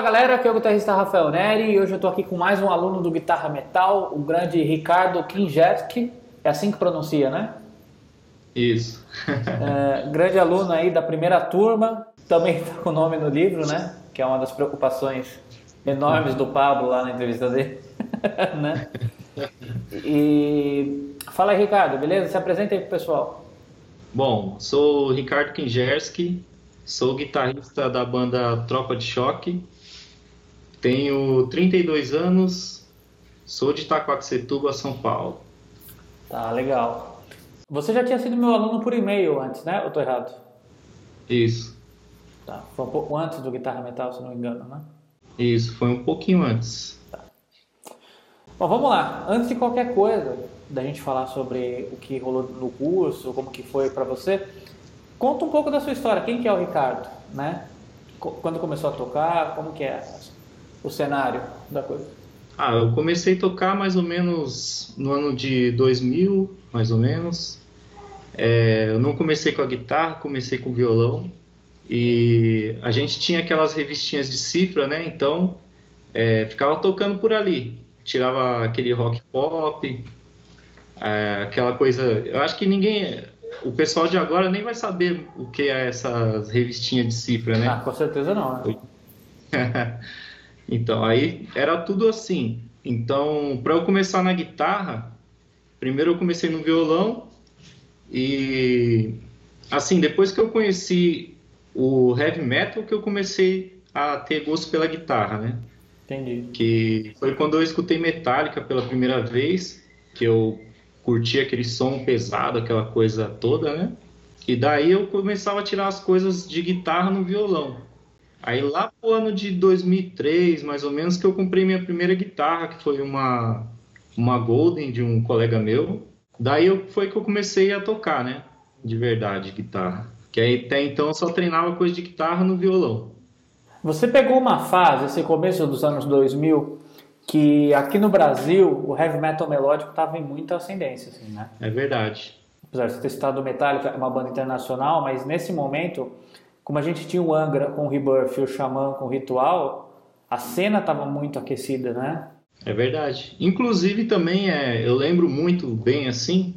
Fala galera, aqui é o guitarrista Rafael Neri e hoje eu estou aqui com mais um aluno do Guitarra Metal, o grande Ricardo Kinjerski, é assim que pronuncia, né? Isso. é, grande aluno aí da primeira turma, também está com o nome no livro, né? Que é uma das preocupações enormes do Pablo lá na entrevista dele, né? E fala aí, Ricardo, beleza? Se apresenta aí pro pessoal. Bom, sou o Ricardo Kinjerski, sou guitarrista da banda Tropa de Choque, tenho 32 anos, sou de Itacoaxetuba, São Paulo. Tá, legal. Você já tinha sido meu aluno por e-mail antes, né? Ou tô errado? Isso. Tá, foi um pouco antes do Guitarra Metal, se não me engano, né? Isso, foi um pouquinho antes. Tá. Bom, vamos lá. Antes de qualquer coisa, da gente falar sobre o que rolou no curso, como que foi para você, conta um pouco da sua história. Quem que é o Ricardo, né? Quando começou a tocar, como que é o cenário da coisa? Ah, eu comecei a tocar mais ou menos no ano de 2000, mais ou menos. É, eu não comecei com a guitarra, comecei com o violão. E a gente tinha aquelas revistinhas de cifra, né? Então, é, ficava tocando por ali. Tirava aquele rock pop, é, aquela coisa. Eu acho que ninguém. O pessoal de agora nem vai saber o que é essas revistinhas de cifra, né? Ah, com certeza não. Né? então, aí era tudo assim. Então, para eu começar na guitarra, primeiro eu comecei no violão e assim, depois que eu conheci o heavy metal que eu comecei a ter gosto pela guitarra, né? Entendi. Que foi quando eu escutei Metallica pela primeira vez, que eu curti aquele som pesado, aquela coisa toda, né? E daí eu começava a tirar as coisas de guitarra no violão. Aí lá pro ano de 2003, mais ou menos, que eu comprei minha primeira guitarra, que foi uma uma Golden de um colega meu. Daí eu, foi que eu comecei a tocar, né? De verdade, guitarra. Que aí até então eu só treinava coisa de guitarra no violão. Você pegou uma fase, esse começo dos anos 2000, que aqui no Brasil o heavy metal melódico estava em muita ascendência, assim, né? É verdade. Apesar de ter citado o Metallica, é uma banda internacional, mas nesse momento, como a gente tinha o Angra com o Rebirth e o Xamã com o Ritual, a cena estava muito aquecida, né? É verdade. Inclusive também é, eu lembro muito bem assim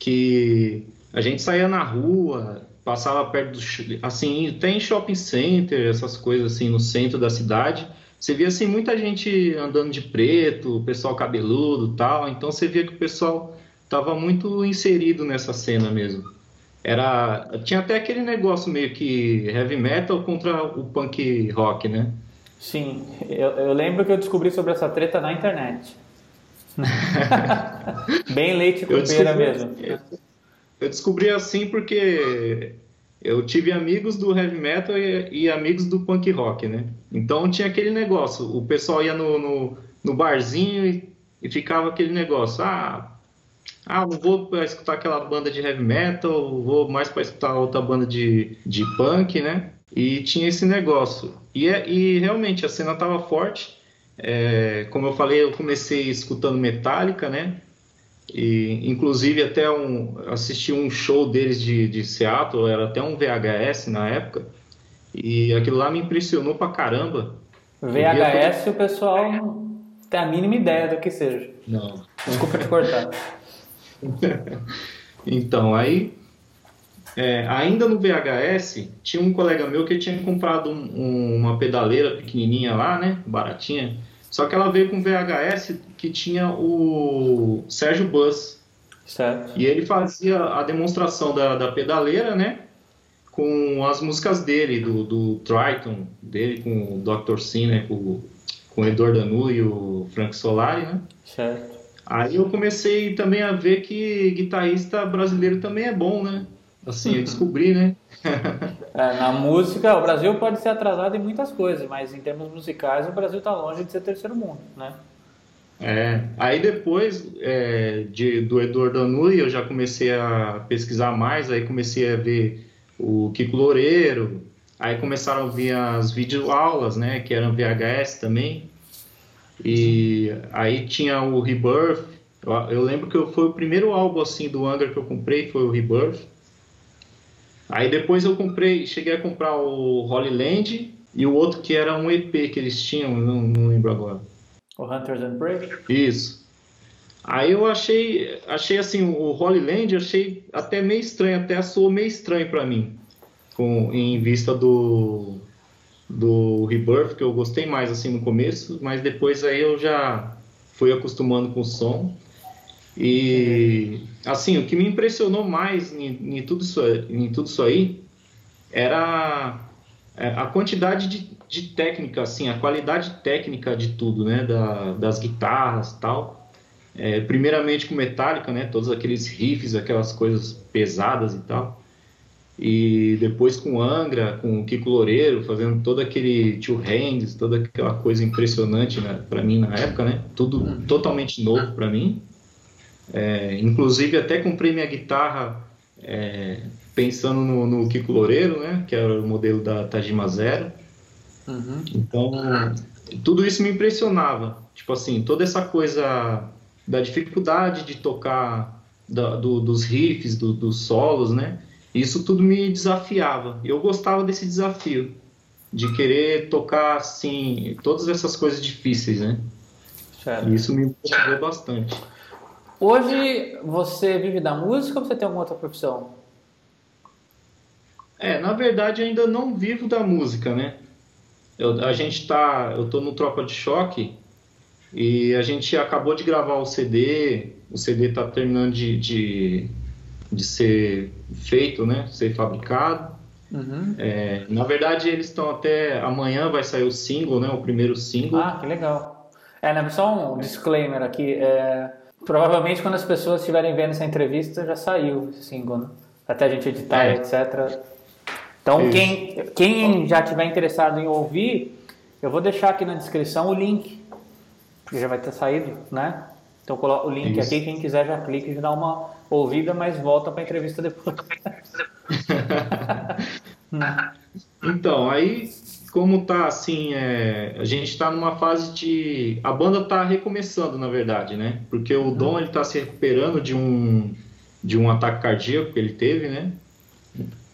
que a gente saía na rua, passava perto do assim, tem shopping center, essas coisas assim no centro da cidade. Você via assim muita gente andando de preto, pessoal cabeludo, tal. Então você via que o pessoal estava muito inserido nessa cena mesmo. Era tinha até aquele negócio meio que heavy metal contra o punk rock, né? Sim, eu, eu lembro que eu descobri sobre essa treta na internet. Bem leite com pera mesmo. Eu descobri assim porque eu tive amigos do heavy metal e, e, amigos do punk rock, né? Então tinha aquele negócio, o pessoal ia no, no, no barzinho e, e, ficava aquele negócio, ah, ah, não vou para escutar aquela banda de heavy metal, vou mais para escutar outra banda de, de punk, né? E tinha esse negócio. E, é, e realmente a cena estava forte. É, como eu falei, eu comecei escutando Metallica, né? E, inclusive, até um, assisti um show deles de, de Seattle, era até um VHS na época, e aquilo lá me impressionou pra caramba. VHS, o pessoal não tem a mínima ideia do que seja. Não. Desculpa te cortar. então, aí, é, ainda no VHS, tinha um colega meu que tinha comprado um, um, uma pedaleira pequenininha lá, né, baratinha, só que ela veio com VHS que tinha o Sérgio Bus. Certo. E ele fazia a demonstração da, da pedaleira, né? Com as músicas dele, do, do Triton, dele com o Dr. Sim, né? Com, com o Edor Danu e o Frank Solari, né? Certo. Aí eu comecei também a ver que guitarrista brasileiro também é bom, né? Assim, eu descobri, né? é, na música, o Brasil pode ser atrasado em muitas coisas, mas em termos musicais, o Brasil está longe de ser terceiro mundo, né? É, aí depois é, de, do Eduardo Anui eu já comecei a pesquisar mais, aí comecei a ver o Kiko Loureiro, aí começaram a vir as videoaulas, né, que eram VHS também, e aí tinha o Rebirth, eu, eu lembro que foi o primeiro álbum assim do Under que eu comprei, foi o Rebirth, Aí depois eu comprei, cheguei a comprar o Holy Land e o outro que era um EP que eles tinham, não, não lembro agora. O Hunters and Prey? Isso. Aí eu achei, achei assim, o Holy Land, achei até meio estranho, até soou meio estranho para mim, com, em vista do, do Rebirth, que eu gostei mais assim no começo, mas depois aí eu já fui acostumando com o som. E assim, o que me impressionou mais em, em tudo, isso, em tudo isso aí era a quantidade de, de técnica, assim, a qualidade técnica de tudo, né? Da, das guitarras tal. É, primeiramente com Metallica, né? Todos aqueles riffs, aquelas coisas pesadas e tal. E depois com Angra, com o Kiko Loureiro, fazendo todo aquele Two Hands, toda aquela coisa impressionante né, para mim na época, né? Tudo uhum. totalmente novo para mim. É, inclusive até comprei minha guitarra é, pensando no, no, Kiko Loureiro, né? Que era o modelo da Tajima Zero. Uhum. Então, tudo isso me impressionava. Tipo assim, toda essa coisa da dificuldade de tocar, da, do, dos riffs, do, dos solos, né? Isso tudo me desafiava. Eu gostava desse desafio, de querer tocar, assim, todas essas coisas difíceis, né? Certo. Isso me motivou bastante. Hoje você vive da música ou você tem alguma outra profissão? É, na verdade ainda não vivo da música, né? Eu, a gente tá, eu tô no Tropa de Choque e a gente acabou de gravar o CD, o CD tá terminando de, de, de ser feito, né? Ser fabricado. Uhum. É, na verdade eles estão até amanhã vai sair o single, né? O primeiro single. Ah, que legal. É, né, só um disclaimer aqui. É, Provavelmente quando as pessoas estiverem vendo essa entrevista já saiu esse single, né? Até a gente editar, é. etc. Então quem, quem já tiver interessado em ouvir, eu vou deixar aqui na descrição o link, porque já vai ter saído, né? Então coloca o link Isso. aqui, quem quiser já clica e dá uma ouvida, mas volta para a entrevista depois. então, aí como tá assim, é, a gente está numa fase de. A banda está recomeçando, na verdade, né? Porque o Dom ele está se recuperando de um, de um ataque cardíaco que ele teve, né?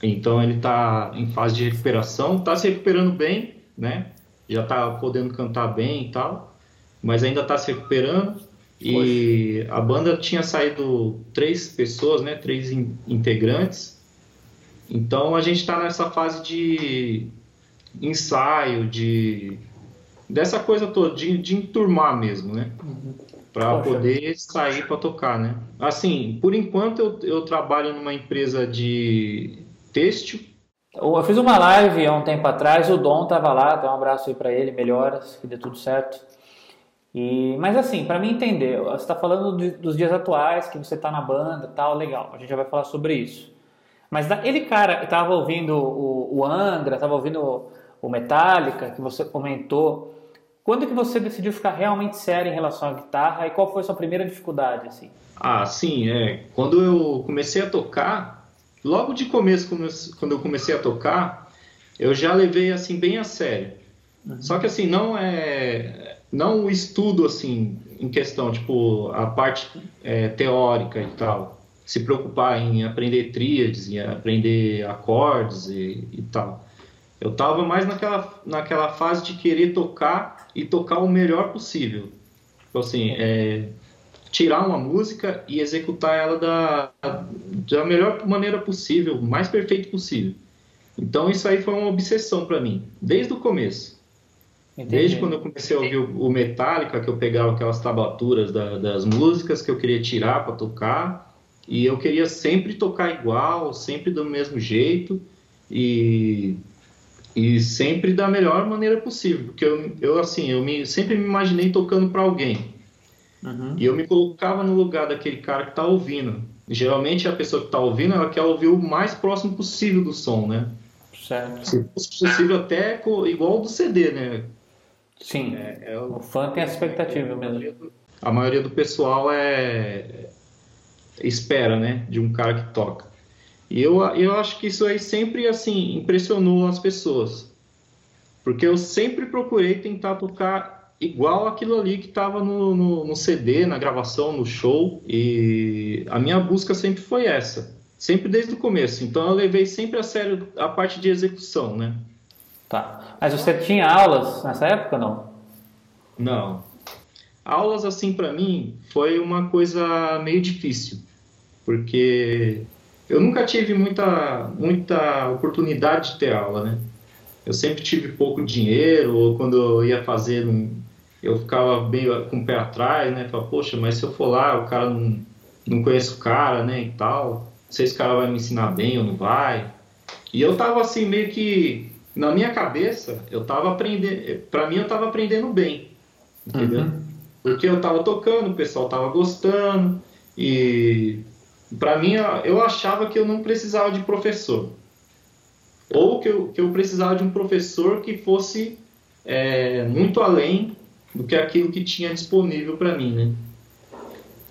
Então ele está em fase de recuperação, está se recuperando bem, né? Já está podendo cantar bem e tal, mas ainda está se recuperando. E Poxa. a banda tinha saído três pessoas, né? Três in integrantes. Então a gente está nessa fase de ensaio, de dessa coisa toda, de, de enturmar mesmo, né? Uhum. Para poder sair para tocar, né? Assim, por enquanto eu, eu trabalho numa empresa de têxtil. Eu fiz uma live há um tempo atrás, o Dom tava lá, dá um abraço aí para ele, melhoras, que dê tudo certo. E, mas assim, para mim entender, você está falando de, dos dias atuais, que você está na banda, tal, legal. A gente já vai falar sobre isso. Mas ele cara estava ouvindo o, o Angra, estava ouvindo o Metallica, que você comentou. Quando que você decidiu ficar realmente sério em relação à guitarra e qual foi a sua primeira dificuldade? Assim? Ah, sim, é. Quando eu comecei a tocar, logo de começo, quando eu comecei a tocar, eu já levei assim bem a sério. Uhum. Só que assim, não é. Não o estudo assim, em questão, tipo, a parte é, teórica e tal. Se preocupar em aprender tríades, em aprender acordes e, e tal. Eu estava mais naquela, naquela fase de querer tocar e tocar o melhor possível. Então, assim, é, tirar uma música e executar ela da, da melhor maneira possível, mais perfeito possível. Então, isso aí foi uma obsessão para mim, desde o começo. Entendi. Desde quando eu comecei a ouvir o Metallica, que eu pegava aquelas tablaturas da, das músicas que eu queria tirar para tocar, e eu queria sempre tocar igual, sempre do mesmo jeito, e e sempre da melhor maneira possível, porque eu, eu assim, eu me, sempre me imaginei tocando para alguém. Uhum. E eu me colocava no lugar daquele cara que está ouvindo. geralmente a pessoa que está ouvindo, ela quer ouvir o mais próximo possível do som, né? Certo. Se fosse possível até igual do CD, né? Sim. É, é o, o, fã tem a expectativa mesmo. A maioria do pessoal é espera, né, de um cara que toca. E eu, eu acho que isso aí sempre assim impressionou as pessoas. Porque eu sempre procurei tentar tocar igual aquilo ali que estava no, no, no, CD, na gravação, no show. E a minha busca sempre foi essa. Sempre desde o começo. Então eu levei sempre a sério a parte de execução, né? Tá. Mas você tinha aulas nessa época não? Não. Aulas assim para mim foi uma coisa meio difícil, porque eu nunca tive muita muita oportunidade de ter aula, né? Eu sempre tive pouco dinheiro, ou quando eu ia fazer, eu ficava meio com o pé atrás, né? Falava, poxa, mas se eu for lá, o cara não, não conhece o cara, né? E tal, não sei se o cara vai me ensinar bem ou não vai. E eu tava assim, meio que na minha cabeça, eu tava aprendendo, para mim eu tava aprendendo bem, entendeu? Uhum. Porque eu tava tocando, o pessoal tava gostando e para mim eu achava que eu não precisava de professor. Ou que eu, que eu precisava de um professor que fosse é, muito além do que aquilo que tinha disponível para mim, né?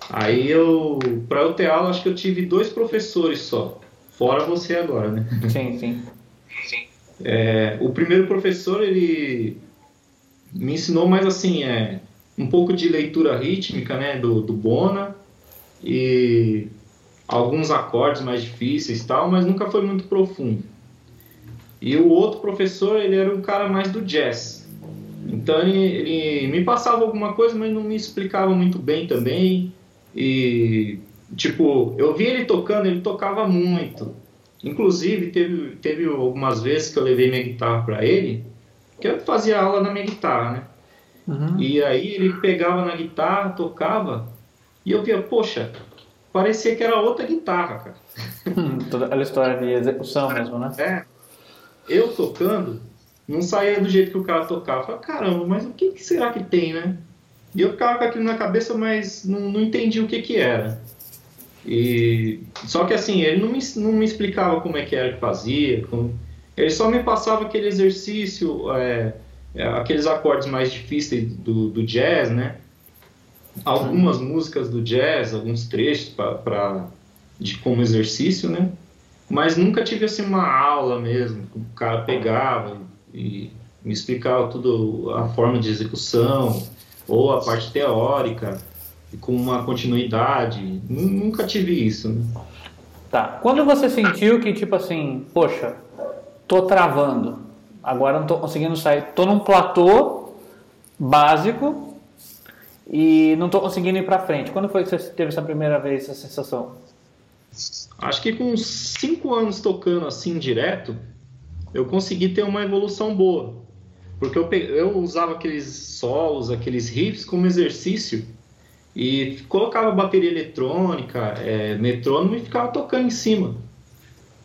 Aí eu, para eu ter aula, acho que eu tive dois professores só, fora você agora, né? Sim, sim. É, o primeiro professor ele me ensinou mais assim é um pouco de leitura rítmica né do, do Bona e alguns acordes mais difíceis tal mas nunca foi muito profundo. E o outro professor ele era um cara mais do jazz. Então ele, ele me passava alguma coisa mas não me explicava muito bem também. E tipo eu vi ele tocando ele tocava muito Inclusive, teve, teve algumas vezes que eu levei minha guitarra para ele, que eu fazia aula na minha guitarra, né? Uhum. E aí ele pegava na guitarra, tocava, e eu via, poxa, parecia que era outra guitarra, cara. Hum, toda aquela história de execução mesmo, né? É. Eu tocando, não saía do jeito que o cara tocava. Eu falei, caramba, mas o que, que, será que tem, né? E eu ficava com aquilo na cabeça, mas não, não entendi o que que era. E só que assim, ele não me, não me explicava como é que era que fazia, como, ele só me passava aquele exercício, é, é, aqueles acordes mais difíceis do, do jazz, né? Algumas músicas do jazz, alguns trechos para de como exercício, né? Mas nunca tive assim uma aula mesmo, o cara pegava e me explicava tudo a forma de execução ou a parte teórica com uma continuidade. Nunca tive isso. Né? Tá. Quando você sentiu que, tipo assim, poxa, tô travando, agora não tô conseguindo sair, tô num platô básico e não tô conseguindo ir para frente. Quando foi que você teve essa primeira vez essa sensação? Acho que com cinco anos tocando assim direto, eu consegui ter uma evolução boa. Porque eu, eu usava aqueles solos, aqueles riffs como exercício e colocava bateria eletrônica, é, metrônomo e ficava tocando em cima.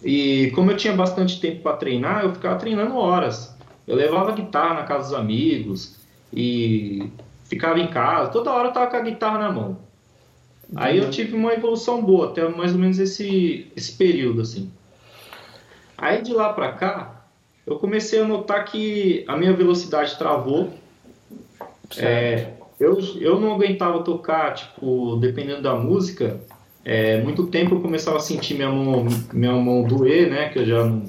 E como eu tinha bastante tempo para treinar, eu ficava treinando horas. Eu levava guitarra na casa dos amigos e ficava em casa, toda hora eu tava com a guitarra na mão. Aí eu tive uma evolução boa, até mais ou menos esse, esse período assim. Aí de lá para cá, eu comecei a notar que a minha velocidade travou. É, eu, eu não aguentava tocar, tipo, dependendo da música, é, muito tempo eu começava a sentir minha mão, minha mão doer, né? Que eu já não,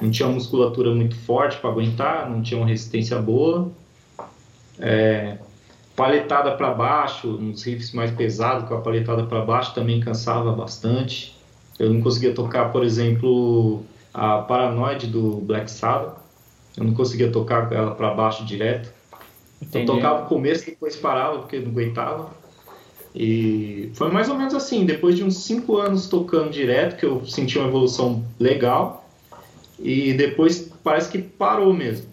não tinha musculatura muito forte para aguentar, não tinha uma resistência boa. É, paletada para baixo, nos riffs mais pesados, com a paletada para baixo também cansava bastante. Eu não conseguia tocar, por exemplo, a Paranoid do Black Sabbath. Eu não conseguia tocar ela para baixo direto. Entendi. Eu tocava o começo, depois parava porque não aguentava. E foi mais ou menos assim, depois de uns 5 anos tocando direto, que eu senti uma evolução legal, e depois parece que parou mesmo.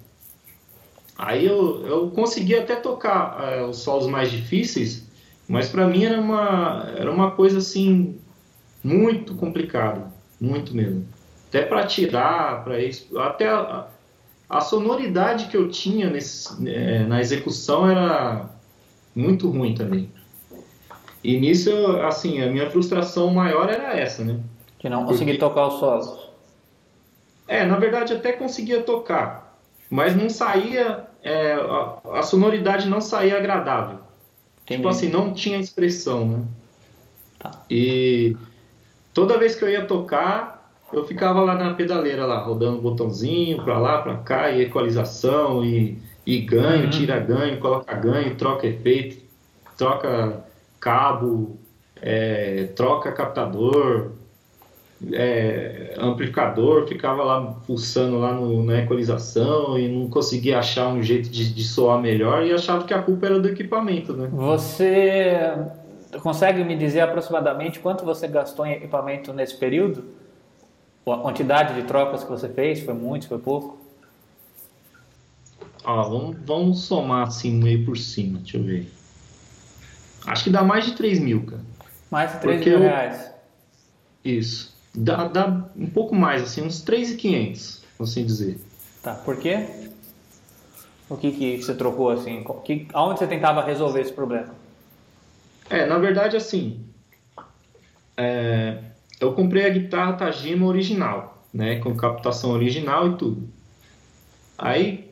Aí eu, eu consegui até tocar é, os solos mais difíceis, mas para mim era uma, era uma coisa assim, muito complicada, muito mesmo. Até para tirar, para isso, até a sonoridade que eu tinha nesse, é, na execução era muito ruim também. E nisso, assim, a minha frustração maior era essa, né? Que não consegui tocar os solos. É, na verdade até conseguia tocar, mas não saía, é, a, a, sonoridade não saía agradável. Entendi. Tipo assim, não tinha expressão, né? Tá. E toda vez que eu ia tocar, eu ficava lá na pedaleira lá, rodando botãozinho para lá, para cá, e equalização, e, e ganho, uhum. tira ganho, coloca ganho, troca efeito, troca cabo, é, troca captador. é, amplificador, ficava lá pulsando lá no, na equalização e não conseguia achar um jeito de, de soar melhor e achava que a culpa era do equipamento, né? Você consegue me dizer aproximadamente quanto você gastou em equipamento nesse período? A quantidade de trocas que você fez? Foi muito, foi pouco? Ó, vamos, vamos somar assim meio por cima, deixa eu ver. Acho que dá mais de 3 mil, cara. Mais de 3 Porque mil eu... reais. Isso. Dá, dá um pouco mais, assim, uns 3,500, assim dizer. Tá, por quê? O que, que você trocou, assim? Que, aonde você tentava resolver esse problema? É, na verdade, assim, é, eu comprei a guitarra Tajima original, né, com captação original e tudo. Aí,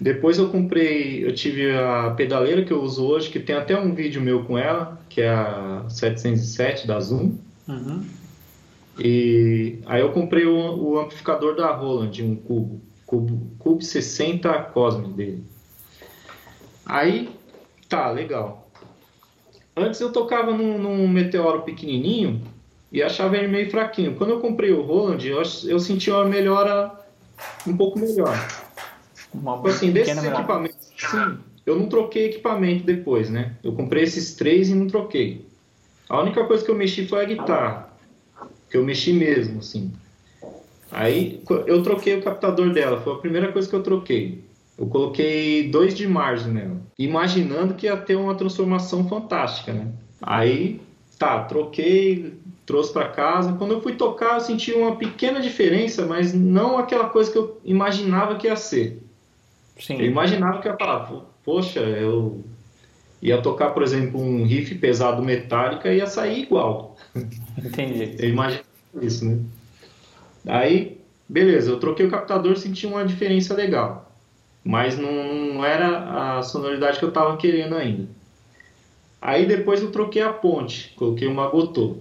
depois eu comprei, eu tive a pedaleira que eu uso hoje, que tem até um vídeo meu com ela, que é a 707 da Zoom. Uhum. E aí eu comprei o, o, amplificador da Roland, um cubo, cubo, cubo 60 Cosmic dele. Aí, tá, legal. Antes eu tocava num, num meteoro pequenininho e achava ele meio fraquinho. Quando eu comprei o Roland, eu, eu senti uma melhora um pouco melhor. Uma então, assim, desses equipamentos, sim, eu não troquei equipamento depois, né? Eu comprei esses três e não troquei. A única coisa que eu mexi foi a guitarra, que eu mexi mesmo, assim. Aí eu troquei o captador dela, foi a primeira coisa que eu troquei. Eu coloquei dois de margem nela, imaginando que ia ter uma transformação fantástica, né? Aí, tá, troquei, trouxe para casa. Quando eu fui tocar, eu senti uma pequena diferença, mas não aquela coisa que eu imaginava que ia ser. Sim. Eu imaginava que ia falar, poxa, eu ia tocar, por exemplo, um riff pesado metálica e ia sair igual. Entendi. Eu imaginava isso, né? Aí, beleza, eu troquei o captador, senti uma diferença legal mas não, não era a sonoridade que eu estava querendo ainda. Aí depois eu troquei a ponte, coloquei uma Gotô.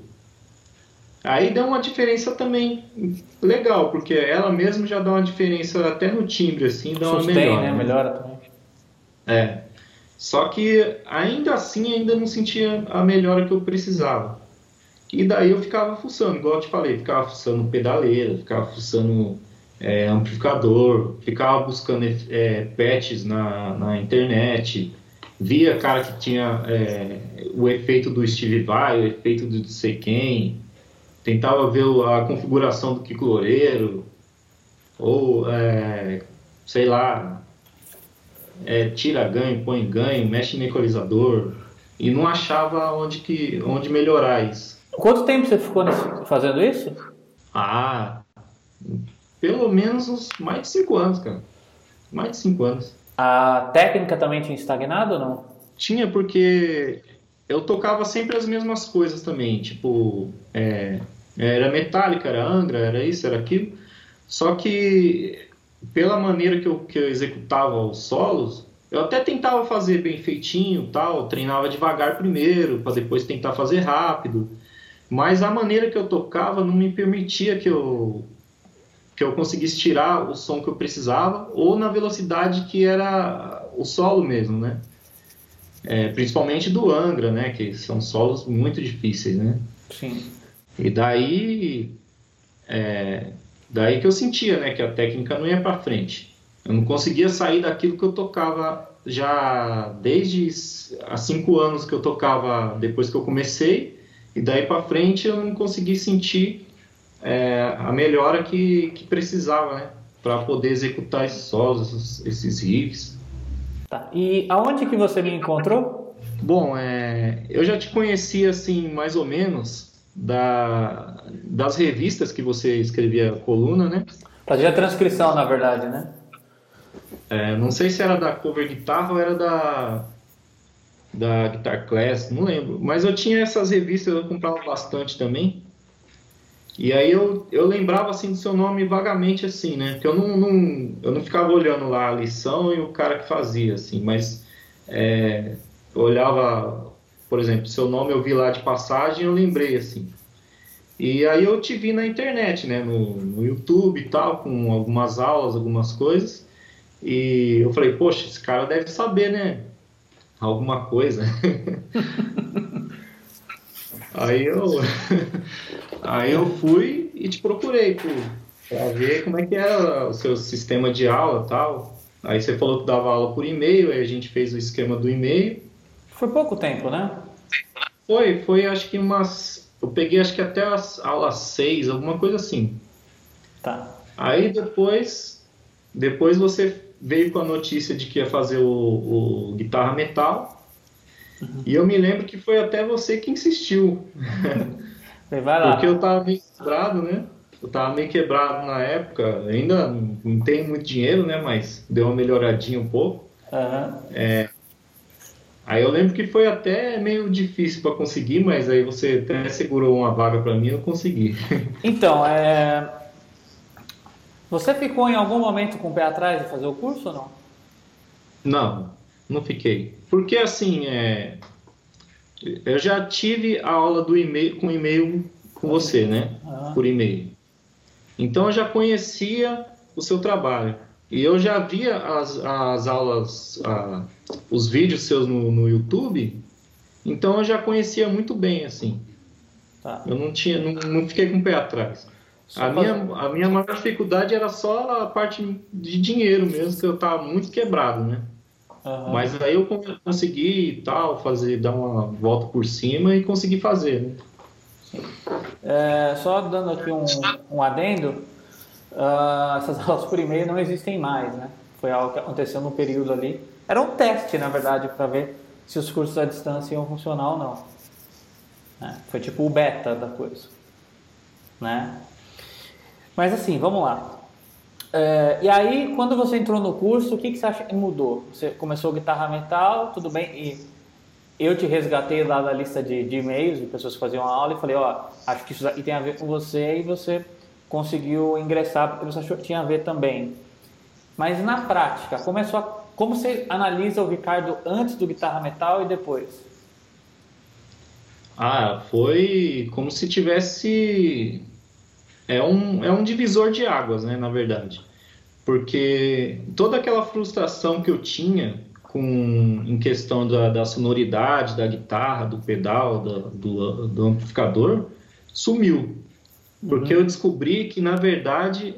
Aí deu uma diferença também legal, porque ela mesma já dá uma diferença até no timbre, assim, dá Sustém, uma melhora. né? Melhora também. É. Só que ainda assim ainda não sentia a melhora que eu precisava. E daí eu ficava fuçando, igual eu te falei, ficava fuçando pedaleira, ficava fuçando é, amplificador, ficava buscando é, patches na, na internet, via cara que tinha é, o efeito do Steve Vai, o efeito do não sei quem, tentava ver a configuração do Kiko Loureiro, ou é, sei lá, é, tira ganho, põe ganho, mexe no equalizador, e não achava onde, que, onde melhorar isso. Quanto tempo você ficou fazendo isso? Ah, pelo menos uns mais de cinco anos, cara. Mais de cinco anos. A técnica também tinha estagnado ou não? Tinha, porque eu tocava sempre as mesmas coisas também. Tipo, é, era metálica, era Angra, era isso, era aquilo. Só que pela maneira que eu, que eu executava os solos, eu até tentava fazer bem feitinho, tal, treinava devagar primeiro, para depois tentar fazer rápido. Mas a maneira que eu tocava não me permitia que eu que eu conseguisse tirar o som que eu precisava ou na velocidade que era o solo mesmo, né? É, principalmente do Angra, né? Que são solos muito difíceis, né? Sim. E daí, é, daí que eu sentia, né? Que a técnica não ia para frente. Eu não conseguia sair daquilo que eu tocava já desde há cinco anos que eu tocava depois que eu comecei e daí para frente eu não consegui sentir é, a melhora que, que precisava, né? Para poder executar esses solos, esses riffs. Tá. E aonde que você me encontrou? Bom, é, eu já te conhecia assim, mais ou menos, da, das revistas que você escrevia coluna, né? Fazia transcrição, na verdade, né? É, não sei se era da cover guitarra ou era da da Guitar Class, não lembro. Mas eu tinha essas revistas, eu comprava bastante também. E aí eu, eu lembrava assim do seu nome vagamente assim, né? Porque eu não, não, eu não ficava olhando lá a lição e o cara que fazia, assim, mas é, eu olhava, por exemplo, seu nome eu vi lá de passagem eu lembrei, assim. E aí eu te vi na internet, né? No, no YouTube e tal, com algumas aulas, algumas coisas. E eu falei, poxa, esse cara deve saber, né? Alguma coisa. aí eu Aí eu fui e te procurei para ver como é que era o seu sistema de aula tal. Aí você falou que dava aula por e-mail, aí a gente fez o esquema do e-mail. Foi pouco tempo, né? Foi, foi acho que umas. Eu peguei acho que até as aulas 6, alguma coisa assim. Tá. Aí depois, depois você veio com a notícia de que ia fazer o, o guitarra metal. Uhum. E eu me lembro que foi até você que insistiu. Porque eu tava meio quebrado, né? Eu tava meio quebrado na época. Ainda não tenho muito dinheiro, né? Mas deu uma melhoradinha um pouco. Uhum. É, Aí eu lembro que foi até meio difícil para conseguir, mas aí você até segurou uma vaga para mim e eu consegui. Então, é... você ficou em algum momento com o pé atrás de fazer o curso ou não? Não, não fiquei. Porque assim, é... eu já tive a aula do e-mail com e-mail com você, né? Ah. Por e-mail. Então eu já conhecia o seu trabalho. E eu já via as, as aulas, a, os vídeos seus no, no YouTube, então eu já conhecia muito bem, assim. Tá. Eu não tinha, não, não fiquei com o pé atrás. a minha, a minha maior dificuldade era só a parte de dinheiro mesmo, que eu estava muito quebrado, né? Uhum. Mas aí eu consegui tal, fazer, dar uma volta por cima e consegui fazer, né? É, só dando aqui um, um adendo, uh, essas aulas por e-mail não existem mais, né? Foi algo que aconteceu no período ali. Era um teste, na verdade, para ver se os cursos à distância iam funcionar ou não. Né? Foi tipo o beta da coisa. Né? Mas assim, vamos lá. É, e aí, quando você entrou no curso, o que, que você acha que mudou? Você começou guitarra metal, tudo bem, e eu te resgatei lá da lista de, de e-mails de pessoas que faziam aula e falei, ó, acho que isso aqui tem a ver com você e você conseguiu ingressar porque você achou que tinha a ver também. Mas na prática, começou como você analisa o Ricardo antes do Guitarra Metal e depois? Ah, foi como se tivesse é um, é um divisor de águas, né, na verdade. Porque toda aquela frustração que eu tinha com, em questão da, da sonoridade, da guitarra, do pedal, do, do, do amplificador, sumiu. Porque uhum. eu descobri que, na verdade,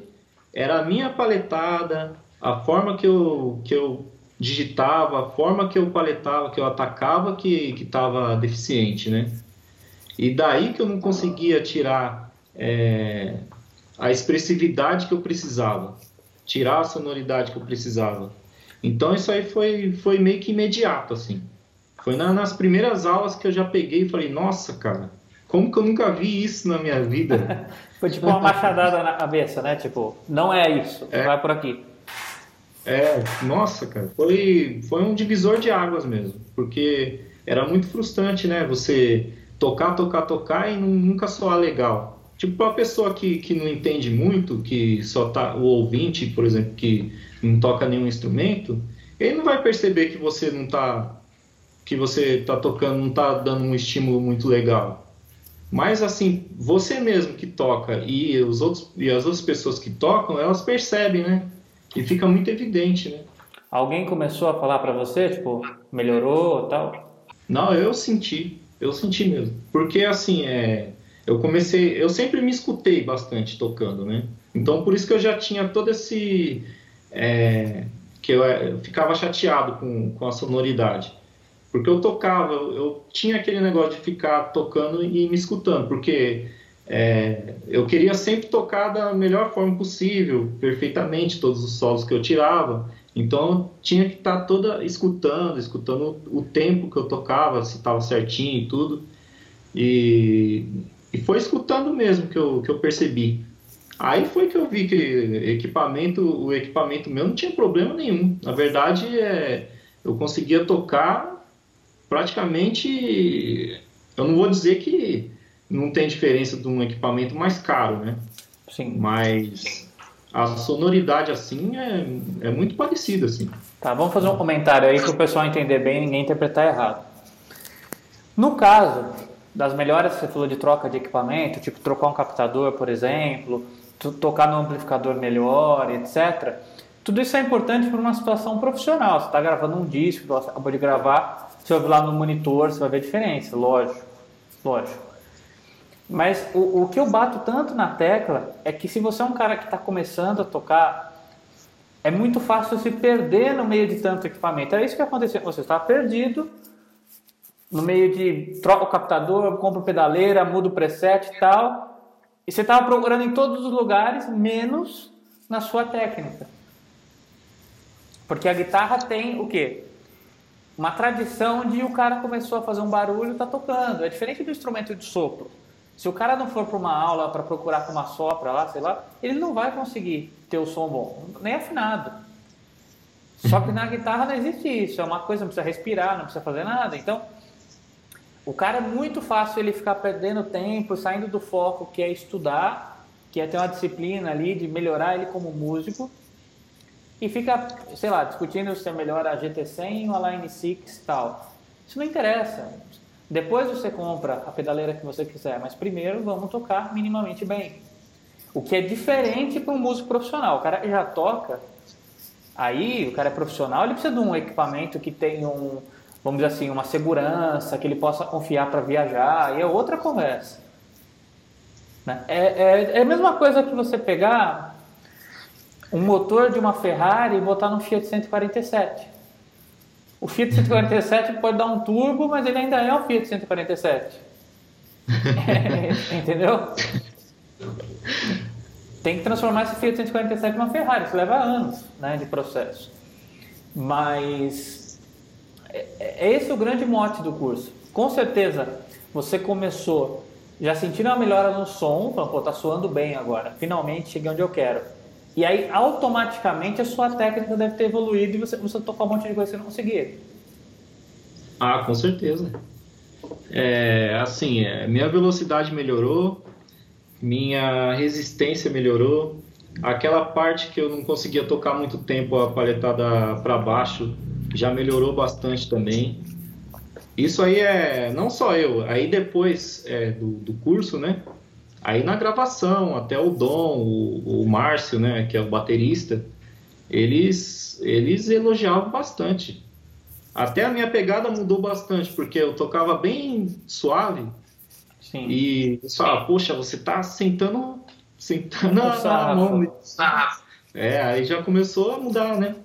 era a minha paletada, a forma que eu, que eu digitava, a forma que eu paletava, que eu atacava, que estava deficiente, né? E daí que eu não conseguia tirar é, a expressividade que eu precisava, tirar a sonoridade que eu precisava. Então isso aí foi, foi meio que imediato, assim. Foi na, nas primeiras aulas que eu já peguei e falei, nossa, cara, como que eu nunca vi isso na minha vida? Foi tipo uma machadada na cabeça, né? Tipo, não é isso, é. vai por aqui. É, nossa, cara, foi, foi um divisor de águas mesmo, porque era muito frustrante, né? Você tocar, tocar, tocar e nunca soar legal. Tipo, para uma pessoa que, que não entende muito, que só tá, o ouvinte, por exemplo, que não toca nenhum instrumento, ele não vai perceber que você não tá, que você tá tocando, não tá dando um estímulo muito legal. Mas assim, você mesmo que toca e os outros e as outras pessoas que tocam, elas percebem, né? E fica muito evidente, né? Alguém começou a falar para você, tipo, melhorou, tal? Não, eu senti, eu senti mesmo. Porque assim, é, eu comecei, eu sempre me escutei bastante tocando, né? Então por isso que eu já tinha todo esse é, que eu, eu, ficava chateado com, com a sonoridade. Porque eu tocava, eu, eu, tinha aquele negócio de ficar tocando e me escutando, porque é, eu queria sempre tocar da melhor forma possível, perfeitamente, todos os solos que eu tirava. Então eu tinha que estar toda escutando, escutando o tempo que eu tocava, se estava certinho e tudo. E, e foi escutando mesmo que eu, que eu percebi. Aí foi que eu vi que equipamento, o equipamento meu não tinha problema nenhum. Na verdade, é, eu conseguia tocar praticamente, eu não vou dizer que não tem diferença de um equipamento mais caro, né? Sim. Mas a sonoridade assim é, é muito parecida assim. Tá, vamos fazer um comentário aí para o pessoal entender bem e ninguém interpretar errado. No caso das melhores, você falou de troca de equipamento, tipo trocar um captador, por exemplo, tocar no amplificador melhor, etc. Tudo isso é importante para uma situação profissional. Você está gravando um disco, você acabou de gravar, você vai lá no monitor, você vai ver a diferença, lógico, lógico. Mas o, o que eu bato tanto na tecla é que se você é um cara que está começando a tocar, é muito fácil se perder no meio de tanto equipamento. É isso que aconteceu. Você está perdido no meio de troca o captador, compra pedaleira, muda o preset e tal. E você estava procurando em todos os lugares, menos na sua técnica. Porque a guitarra tem o quê? Uma tradição de o cara começou a fazer um barulho está tocando. É diferente do instrumento de sopro. Se o cara não for para uma aula para procurar com uma sopra lá, sei lá, ele não vai conseguir ter o som bom, nem afinado. Só que na guitarra não existe isso, é uma coisa, não precisa respirar, não precisa fazer nada. Então, o cara é muito fácil ele ficar perdendo tempo, saindo do foco que é estudar, que é ter uma disciplina ali de melhorar ele como músico, e fica, sei lá, discutindo se é melhor a GT100 ou a Line 6 tal. Isso não interessa. Depois você compra a pedaleira que você quiser, mas primeiro vamos tocar minimamente bem. O que é diferente para um músico profissional. O cara já toca, aí o cara é profissional, ele precisa de um equipamento que tenha um, vamos dizer assim, uma segurança, que ele possa confiar para viajar, aí é outra conversa. Né? É, é, é a mesma coisa que você pegar um motor de uma Ferrari e botar num Fiat 147. O Fiat 147 pode dar um turbo, mas ele ainda é um Fiat 147. Entendeu? Tem que transformar esse Fiat 147 numa Ferrari, isso leva anos né, de processo. Mas é, é esse o grande mote do curso. Com certeza, você começou já sentindo uma melhora no som, falando, pô, tá soando bem agora, finalmente cheguei onde eu quero. E aí, automaticamente, a sua técnica deve ter evoluído e você a tocar um monte de coisa que você não conseguia. Ah, com certeza. É, assim, é, minha velocidade melhorou, minha resistência melhorou, aquela parte que eu não conseguia tocar muito tempo a paletada para baixo já melhorou bastante também. Isso aí é não só eu, aí depois é, do, do curso, né? Aí na gravação, até o Dom, o, o Márcio, né, que é o baterista, eles, eles elogiavam bastante. Até a minha pegada mudou bastante, porque eu tocava bem suave. Sim. E eles falavam, poxa, você tá sentando, sentando a mão. É, aí já começou a mudar, né?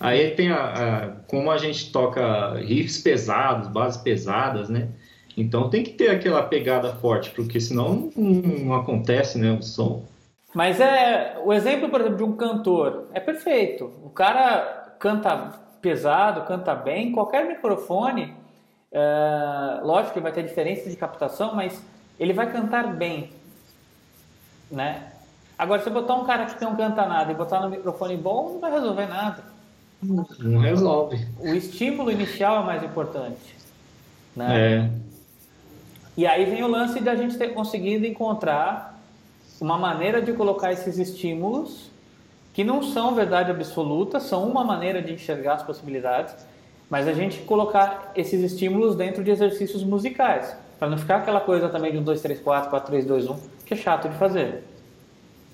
Aí tem a, a, como a gente toca riffs pesados, bases pesadas, né? Então tem que ter aquela pegada forte, porque senão não, não acontece, né, o som. Mas é o exemplo, por exemplo, de um cantor é perfeito. O cara canta pesado, canta bem, qualquer microfone, é, lógico que vai ter diferença de captação, mas ele vai cantar bem, né? Agora, se eu botar um cara que não canta nada e botar no microfone bom, não vai resolver nada. Não resolve. O estímulo inicial é mais importante. Né? É. E aí vem o lance de a gente ter conseguido encontrar uma maneira de colocar esses estímulos que não são verdade absoluta, são uma maneira de enxergar as possibilidades, mas a gente colocar esses estímulos dentro de exercícios musicais, para não ficar aquela coisa também de 1, 2, 3, 4, 4, 3, 2, 1, que é chato de fazer.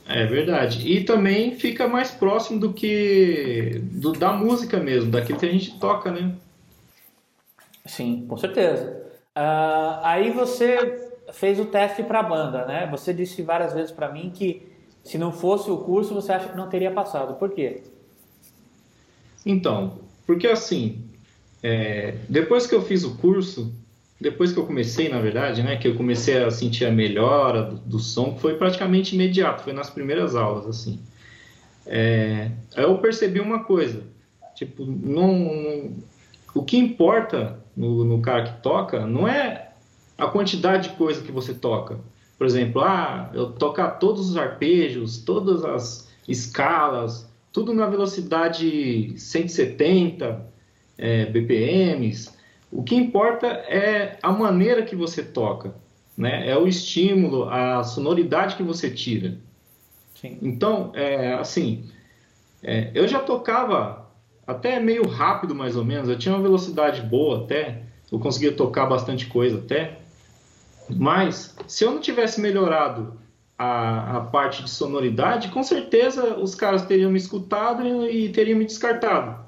É verdade. E também fica mais próximo do que do, da música mesmo, daquilo que a gente toca, né? Sim, com certeza. Uh, aí você fez o teste para a banda, né? Você disse várias vezes para mim que se não fosse o curso você acha que não teria passado. Por quê? Então, porque assim, é, depois que eu fiz o curso, depois que eu comecei, na verdade, né, que eu comecei a sentir a melhora do, do som, foi praticamente imediato, foi nas primeiras aulas, assim. É, eu percebi uma coisa, tipo, não, o que importa no, no cara que toca não é a quantidade de coisa que você toca. Por exemplo, ah, eu tocar todos os arpejos, todas as escalas, tudo na velocidade 170 é, BPMs. O que importa é a maneira que você toca, né? É o estímulo, a sonoridade que você tira. Sim. Então, é, assim, é, eu já tocava até meio rápido, mais ou menos. Eu tinha uma velocidade boa até, eu conseguia tocar bastante coisa até. Mas se eu não tivesse melhorado a, a parte de sonoridade, com certeza os caras teriam me escutado e, e teriam me descartado.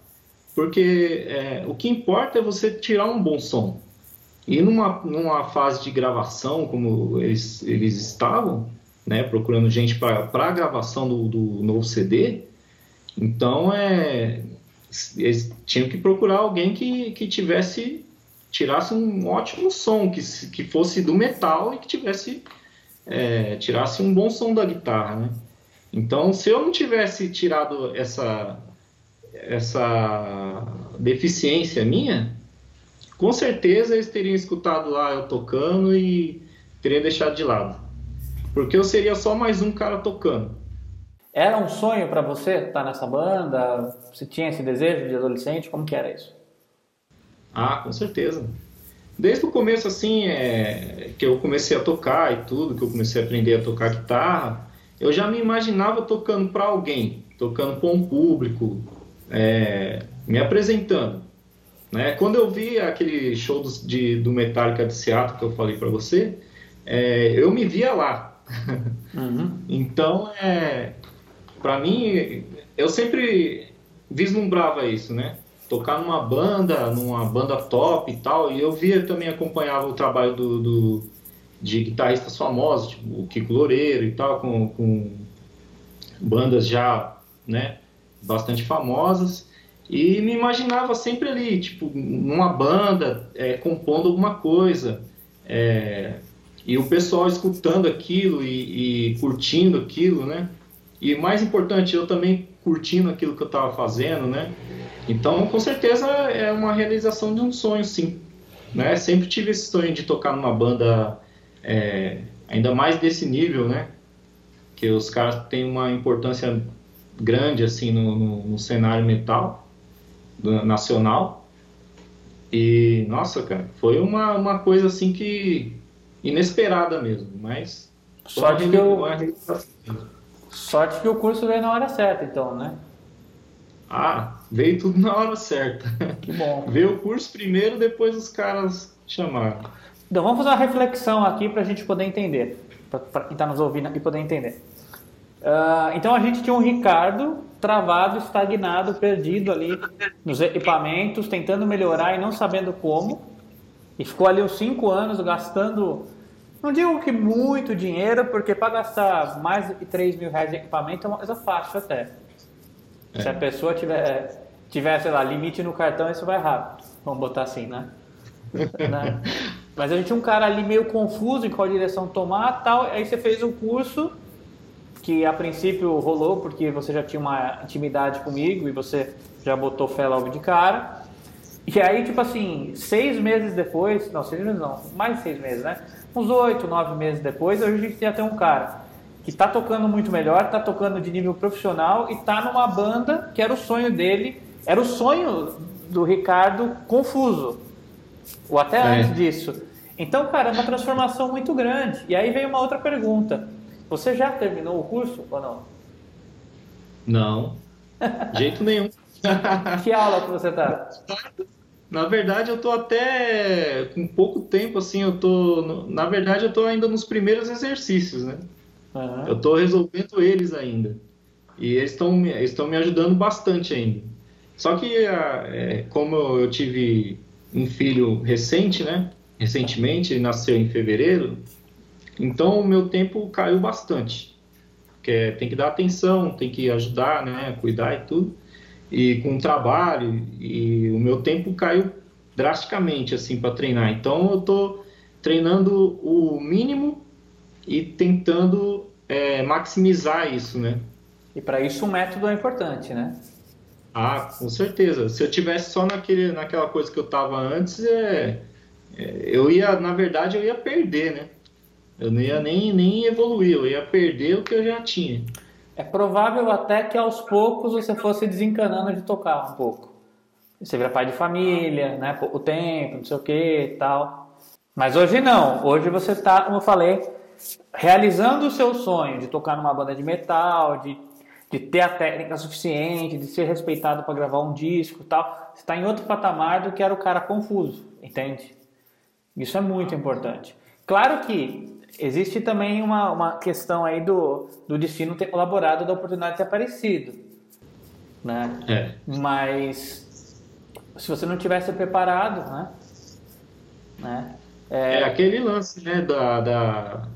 Porque é, o que importa é você tirar um bom som. E numa, numa fase de gravação, como eles, eles estavam, né, procurando gente para a gravação do, do novo CD, então é, eles tinham que procurar alguém que, que tivesse tirasse um ótimo som, que, que fosse do metal e que tivesse é, tirasse um bom som da guitarra, né? Então, se eu não tivesse tirado essa essa deficiência minha, com certeza eles teriam escutado lá eu tocando e teriam deixado de lado. Porque eu seria só mais um cara tocando. Era um sonho para você estar nessa banda? Você tinha esse desejo de adolescente? Como que era isso? Ah, com certeza. Desde o começo, assim, é, que eu comecei a tocar e tudo, que eu comecei a aprender a tocar guitarra, eu já me imaginava tocando para alguém, tocando para um público, é, me apresentando. Né? Quando eu vi aquele show do, de, do Metallica de Seattle que eu falei para você, é, eu me via lá. Uhum. então, é, para mim, eu sempre vislumbrava isso, né? Tocar numa banda, numa banda top e tal, e eu via também, acompanhava o trabalho do, do de guitarristas famosos, tipo o Kiko Loureiro e tal, com, com bandas já, né, bastante famosas, e me imaginava sempre ali, tipo, numa banda, é, compondo alguma coisa, é, e o pessoal escutando aquilo e, e, curtindo aquilo, né? E mais importante, eu também curtindo aquilo que eu estava fazendo, né? Então, com certeza é uma realização de um sonho, sim. Né? Sempre tive esse sonho de tocar numa banda é, ainda mais desse nível, né? Que os caras têm uma importância grande assim no, no, no cenário metal do, nacional. E nossa, cara, foi uma, uma coisa assim que inesperada mesmo, mas sorte que eu sorte que o curso veio na hora certa, então, né? Ah, veio tudo na hora certa. Que bom. veio o curso primeiro, depois os caras chamaram. Então vamos fazer uma reflexão aqui para a gente poder entender, para quem está nos ouvindo e poder entender. Uh, então a gente tinha um Ricardo travado, estagnado, perdido ali nos equipamentos, tentando melhorar e não sabendo como. E ficou ali uns 5 anos gastando, não digo que muito dinheiro, porque para gastar mais de 3 mil reais de equipamento é uma coisa fácil até. É. Se a pessoa tiver, tiver, sei lá, limite no cartão, isso vai rápido. Vamos botar assim, né? né? Mas a gente tinha um cara ali meio confuso em qual direção tomar tal. Aí você fez um curso que a princípio rolou porque você já tinha uma intimidade comigo e você já botou fé logo de cara. E aí, tipo assim, seis meses depois, não, seis meses não, mais seis meses, né? Uns oito, nove meses depois, hoje a gente tem até um cara que tá tocando muito melhor, tá tocando de nível profissional e tá numa banda que era o sonho dele, era o sonho do Ricardo confuso, ou até é. antes disso. Então, cara, é uma transformação muito grande. E aí veio uma outra pergunta. Você já terminou o curso ou não? Não. jeito nenhum. que aula que você tá? Na verdade, eu tô até com pouco tempo, assim, eu tô. Na verdade, eu tô ainda nos primeiros exercícios, né? Uhum. Eu tô resolvendo eles ainda. E eles estão eles me ajudando bastante ainda. Só que, é, como eu tive um filho recente, né? Recentemente, ele nasceu em fevereiro, então, o meu tempo caiu bastante. Porque tem que dar atenção, tem que ajudar, né, cuidar e tudo. E com o trabalho, e o meu tempo caiu drasticamente, assim, para treinar. Então, eu estou treinando o mínimo e tentando é, maximizar isso, né? E para isso o método é importante, né? Ah, com certeza. Se eu tivesse só naquele, naquela coisa que eu estava antes, é, é, eu ia, na verdade, eu ia perder, né? Eu não ia nem, nem evoluir, eu ia perder o que eu já tinha. É provável até que aos poucos você fosse desencanando de tocar um pouco. Você vira pai de família, né? Pouco tempo, não sei o que e tal. Mas hoje não. Hoje você está, como eu falei, realizando o seu sonho de tocar numa banda de metal, de, de ter a técnica suficiente, de ser respeitado para gravar um disco e tal. Você está em outro patamar do que era o cara confuso, entende? Isso é muito importante. Claro que existe também uma, uma questão aí do, do destino ter colaborado, da oportunidade ter aparecido. Né? É. Mas se você não tivesse preparado, né? né? É... é, aquele lance, né? Da, da...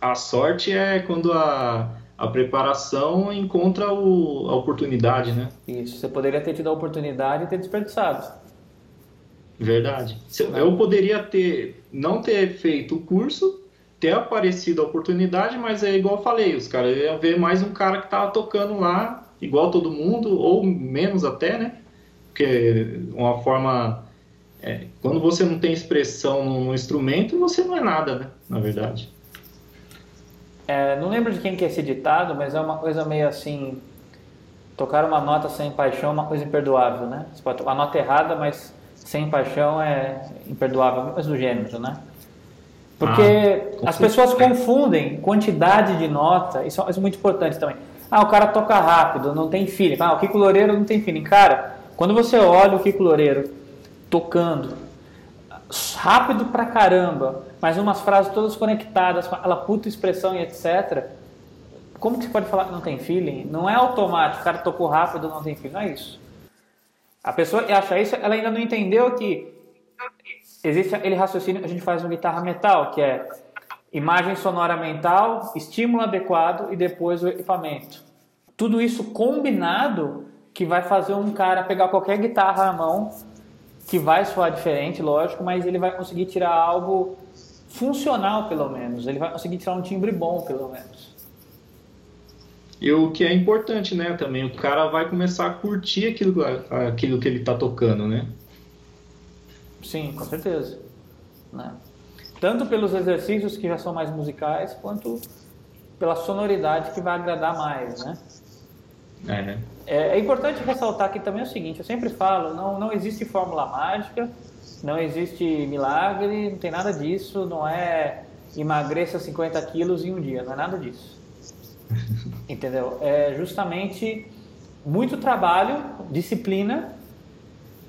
A sorte é quando a, a preparação encontra o, a oportunidade, né? Isso, você poderia ter tido a oportunidade e ter desperdiçado. Verdade. Eu poderia ter não ter feito o curso, ter aparecido a oportunidade, mas é igual eu falei, os caras iam ver mais um cara que tava tocando lá, igual todo mundo, ou menos até, né? Porque uma forma. É, quando você não tem expressão no instrumento, você não é nada, né? Na verdade. É, não lembro de quem que é esse ditado, mas é uma coisa meio assim. Tocar uma nota sem paixão é uma coisa imperdoável, né? Você pode tocar a nota errada, mas sem paixão é imperdoável, mas do gênero, né? Porque ah, as pessoas confundem quantidade de nota, isso, é muito importante também. Ah, o cara toca rápido, não tem feeling. Ah, o Kiko Loureiro não tem feeling. Cara, quando você olha o Kiko Loureiro tocando, rápido pra caramba, mas umas frases todas conectadas, com aquela puta expressão e etc. Como que você pode falar que não tem feeling? Não é automático, o cara tocou rápido, não tem feeling, não é isso. A pessoa acha isso, ela ainda não entendeu que existe aquele raciocínio que a gente faz no guitarra metal, que é imagem sonora mental, estímulo adequado e depois o equipamento. Tudo isso combinado que vai fazer um cara pegar qualquer guitarra à mão, que vai soar diferente, lógico, mas ele vai conseguir tirar algo funcional, pelo menos. Ele vai conseguir tirar um timbre bom, pelo menos. E o que é importante, né, também, o cara vai começar a curtir aquilo, aquilo que ele está tocando, né? Sim, com certeza. Né? Tanto pelos exercícios que já são mais musicais, quanto pela sonoridade que vai agradar mais, né? É. é, é importante ressaltar aqui também o seguinte, eu sempre falo, não, não existe fórmula mágica, não existe milagre, não tem nada disso, não é emagreça 50 quilos em um dia, não é nada disso. Entendeu? É justamente muito trabalho, disciplina,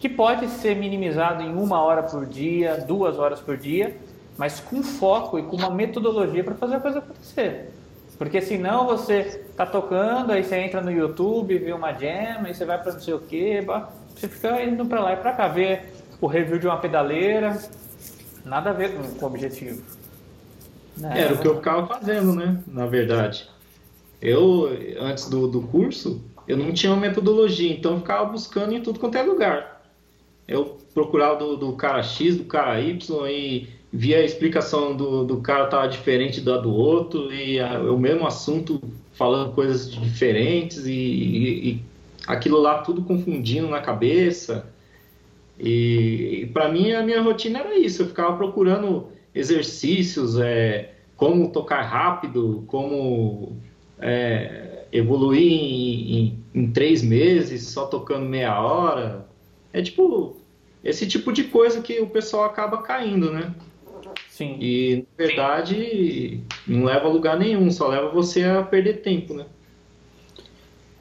que pode ser minimizado em uma hora por dia, duas horas por dia, mas com foco e com uma metodologia para fazer a coisa acontecer. Porque senão você tá tocando, aí você entra no YouTube, vê uma jam, aí você vai para não sei o que, você fica indo para lá e para cá, ver o review de uma pedaleira, nada a ver com o objetivo. Né? Era o que eu ficava fazendo, né? Na verdade. Eu, antes do, do curso, eu não tinha uma metodologia, então eu ficava buscando em tudo quanto é lugar. Eu procurava do, do cara X, do cara Y e via a explicação do, do cara tava diferente da do outro e a, o mesmo assunto falando coisas diferentes e, e, e aquilo lá tudo confundindo na cabeça. E, e para mim a minha rotina era isso, eu ficava procurando exercícios, é, como tocar rápido, como é, evoluir em, em, em, três meses só tocando meia hora. É tipo esse tipo de coisa que o pessoal acaba caindo, né? Sim. E na verdade não leva a lugar nenhum, só leva você a perder tempo, né?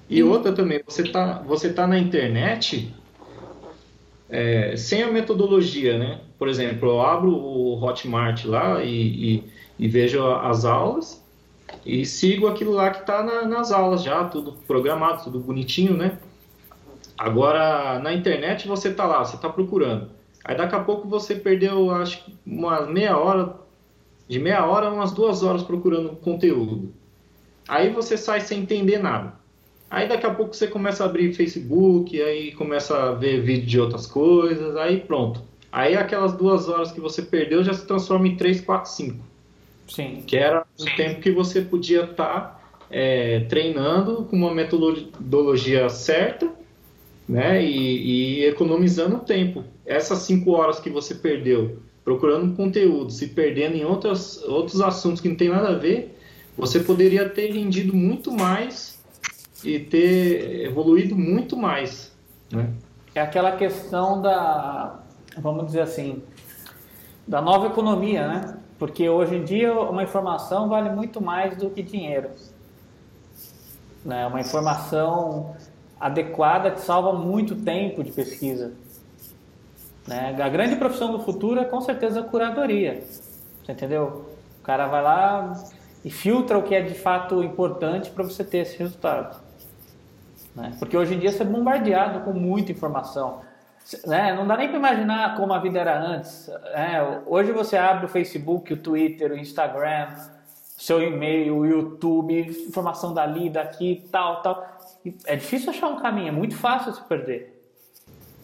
E outra também, você tá, você tá na internet é, sem a metodologia, né? Por exemplo, eu abro o Hotmart lá e, e, e vejo as aulas e sigo aquilo lá que está na, nas aulas já, tudo programado, tudo bonitinho, né? Agora, na internet você está lá, você está procurando. Aí daqui a pouco você perdeu, acho uma meia hora, de meia hora a umas duas horas procurando conteúdo. Aí você sai sem entender nada. Aí daqui a pouco você começa a abrir Facebook, aí começa a ver vídeo de outras coisas, aí pronto. Aí aquelas duas horas que você perdeu já se transforma em três, quatro, cinco. Sim. Que era o Sim. tempo que você podia estar tá, é, treinando com uma metodologia certa né, e, e economizando tempo. Essas cinco horas que você perdeu procurando conteúdo, se perdendo em outras, outros assuntos que não tem nada a ver, você poderia ter rendido muito mais e ter evoluído muito mais. Né? É aquela questão da, vamos dizer assim, da nova economia, né? Porque hoje em dia uma informação vale muito mais do que dinheiro. Né? Uma informação adequada te salva muito tempo de pesquisa. Né? A grande profissão do futuro é com certeza a curadoria. Você entendeu? O cara vai lá e filtra o que é de fato importante para você ter esse resultado. Né? Porque hoje em dia você é bombardeado com muita informação. né, não dá nem para imaginar como a vida era antes. É, hoje você abre o Facebook, o Twitter, o Instagram, seu e-mail, o YouTube, informação dali, daqui, tal, tal. É difícil achar um caminho, é muito fácil se perder.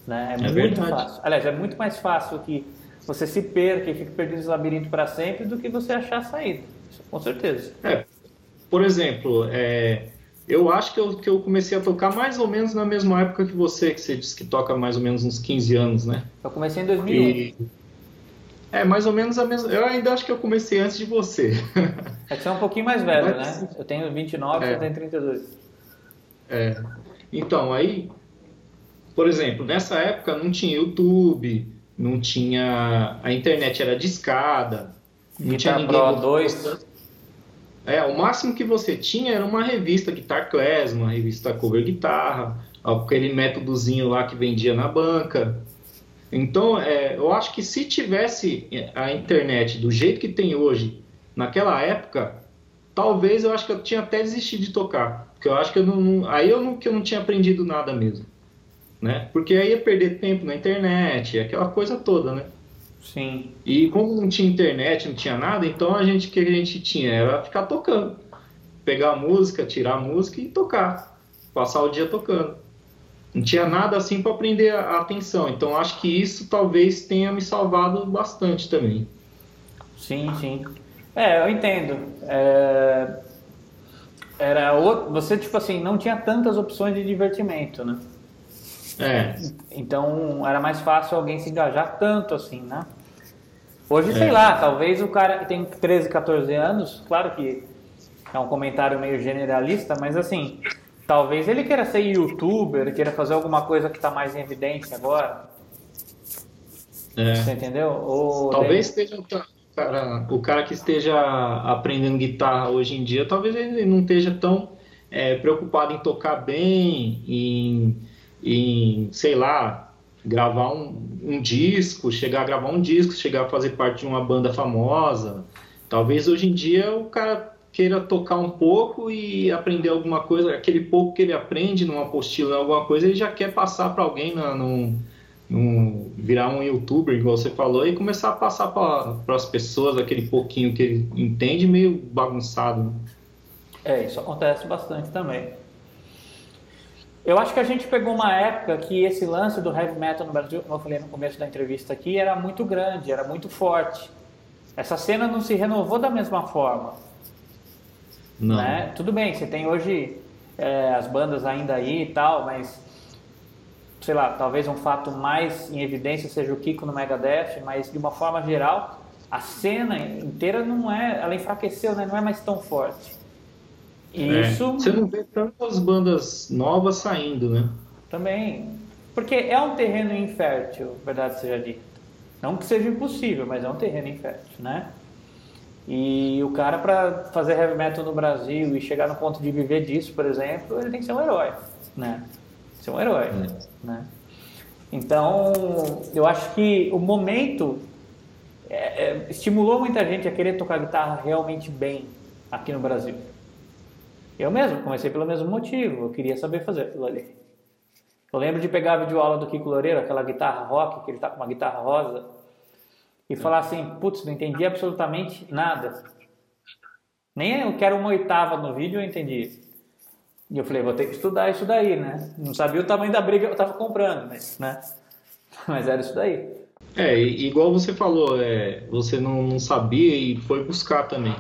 Né? É, é muito verdade. fácil. Aliás, é muito mais fácil que você se perca e fique perdido nesse labirinto para sempre do que você achar a saída. Isso, com certeza. É, por exemplo, é, eu acho que eu, que eu comecei a tocar mais ou menos na mesma época que você, que você disse que toca mais ou menos uns 15 anos, né? Eu comecei em 2001. E... É, mais ou menos a mesma. Eu ainda acho que eu comecei antes de você. É que você é um pouquinho mais velho, Mas... né? Eu tenho 29, é. você tem 32. É. Então, aí, por exemplo, nessa época não tinha YouTube, não tinha. A internet era discada, não Guitar tinha ninguém. Pro 2. É, o máximo que você tinha era uma revista Guitar Class, uma revista cover guitarra, aquele métodozinho lá que vendia na banca. Então, é, eu acho que se tivesse a internet do jeito que tem hoje, naquela época, talvez eu acho que eu tinha até desistido de tocar. Porque eu acho que eu não, aí eu não, que eu não tinha aprendido nada mesmo. Né? Porque aí ia perder tempo na internet, aquela coisa toda, né? Sim. E como não tinha internet, não tinha nada, então a gente que a gente tinha era ficar tocando. Pegar a música, tirar a música e tocar. Passar o dia tocando. Não tinha nada assim para aprender a atenção. Então acho que isso talvez tenha me salvado bastante também. Sim, sim. É, eu entendo. É... Era outro... você tipo assim não tinha tantas opções de divertimento, né? É. Então era mais fácil alguém se engajar tanto assim, né? Hoje, é. sei lá, talvez o cara que tem 13, 14 anos, claro que é um comentário meio generalista, mas assim, talvez ele queira ser youtuber, queira fazer alguma coisa que está mais em evidência agora. É. Você entendeu? Ou talvez esteja cara, o cara que esteja aprendendo guitarra hoje em dia, talvez ele não esteja tão é, preocupado em tocar bem, em, em sei lá, gravar um, um, disco, chegar a gravar um disco, chegar a fazer parte de uma banda famosa. Talvez hoje em dia o cara queira tocar um pouco e aprender alguma coisa, aquele pouco que ele aprende numa apostila, alguma coisa, ele já quer passar para alguém na, num, num, virar um youtuber, igual você falou, e começar a passar para as pessoas aquele pouquinho que ele entende, meio bagunçado. Né? É, isso acontece bastante também. Eu acho que a gente pegou uma época que esse lance do heavy metal no Brasil, como eu falei no começo da entrevista aqui, era muito grande, era muito forte. Essa cena não se renovou da mesma forma. Não. Né? Tudo bem, você tem hoje é, as bandas ainda aí e tal, mas sei lá, talvez um fato mais em evidência seja o Kiko no Megadeth, mas de uma forma geral, a cena inteira não é, ela enfraqueceu, né? não é mais tão forte. É. Isso. Você não vê tantas bandas novas saindo, né? Também. Porque é um terreno infértil, verdade seja dita. Não que seja impossível, mas é um terreno infértil, né? E o cara, para fazer heavy metal no Brasil e chegar no ponto de viver disso, por exemplo, ele tem que ser um herói, né? Ser um herói, é. né? Então, eu acho que o momento é, é, estimulou muita gente a querer tocar guitarra realmente bem aqui no Brasil. Eu mesmo comecei pelo mesmo motivo, eu queria saber fazer aquilo ali. Eu lembro de pegar a videoaula do Kiko Loureiro, aquela guitarra rock, que ele tá com uma guitarra rosa, e falar assim, putz, não entendi absolutamente nada. Nem eu quero uma oitava no vídeo eu entendi. E eu falei, vou ter que estudar isso daí, né? Não sabia o tamanho da briga que eu estava comprando, mas, né? Mas era isso daí. É, igual você falou, é, você não, não sabia e foi buscar também.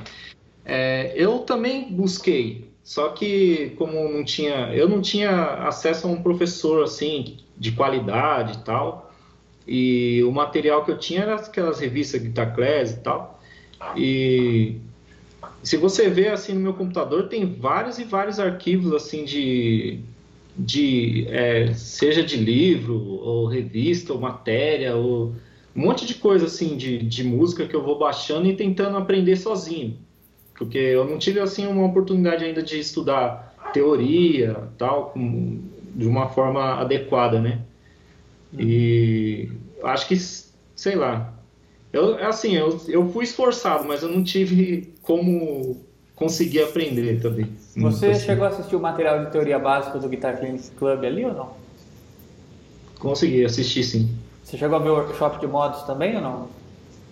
É, eu também busquei, só que como não tinha, eu não tinha acesso a um professor assim de qualidade e tal. E o material que eu tinha era aquelas revistas Guitar Class e tal. E se você ver assim no meu computador tem vários e vários arquivos assim de de é, seja de livro ou revista ou matéria ou um monte de coisa assim de, de música que eu vou baixando e tentando aprender sozinho. Porque eu não tive assim uma oportunidade ainda de estudar teoria tal com, de uma forma adequada né? E acho que sei lá eu assim eu, eu fui esforçado mas eu não tive como conseguir aprender também você chegou a assistir o material de teoria básica do Guitar Clinic Club ali ou não Consegui assistir, sim. Você chegou a ver o workshop de modos também ou não?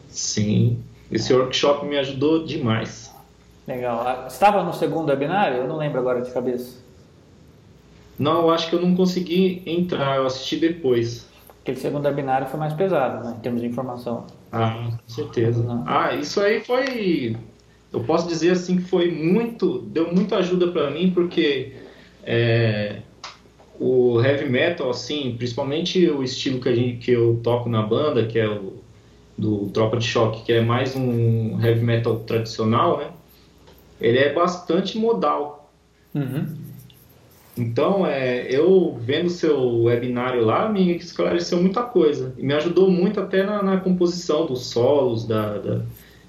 Sim, esse workshop me ajudou demais. Legal. Ah, estava no segundo webinário? Eu não lembro agora de cabeça. Não, eu acho que eu não consegui entrar, eu assisti depois. Aquele segundo webinário foi mais pesado, né, em termos de informação. Ah, com certeza. Não. Ah, isso aí foi. Eu posso dizer assim que foi muito. Deu muita ajuda para mim, porque é, o heavy metal, assim, principalmente o estilo que, a gente, que eu toco na banda, que é o do Tropa de Choque, que é mais um heavy metal tradicional, né? Ele é bastante modal. Uhum. Então, é, eu vendo seu webinário lá, me esclareceu muita coisa. E me ajudou muito até na, na composição dos solos, da, da,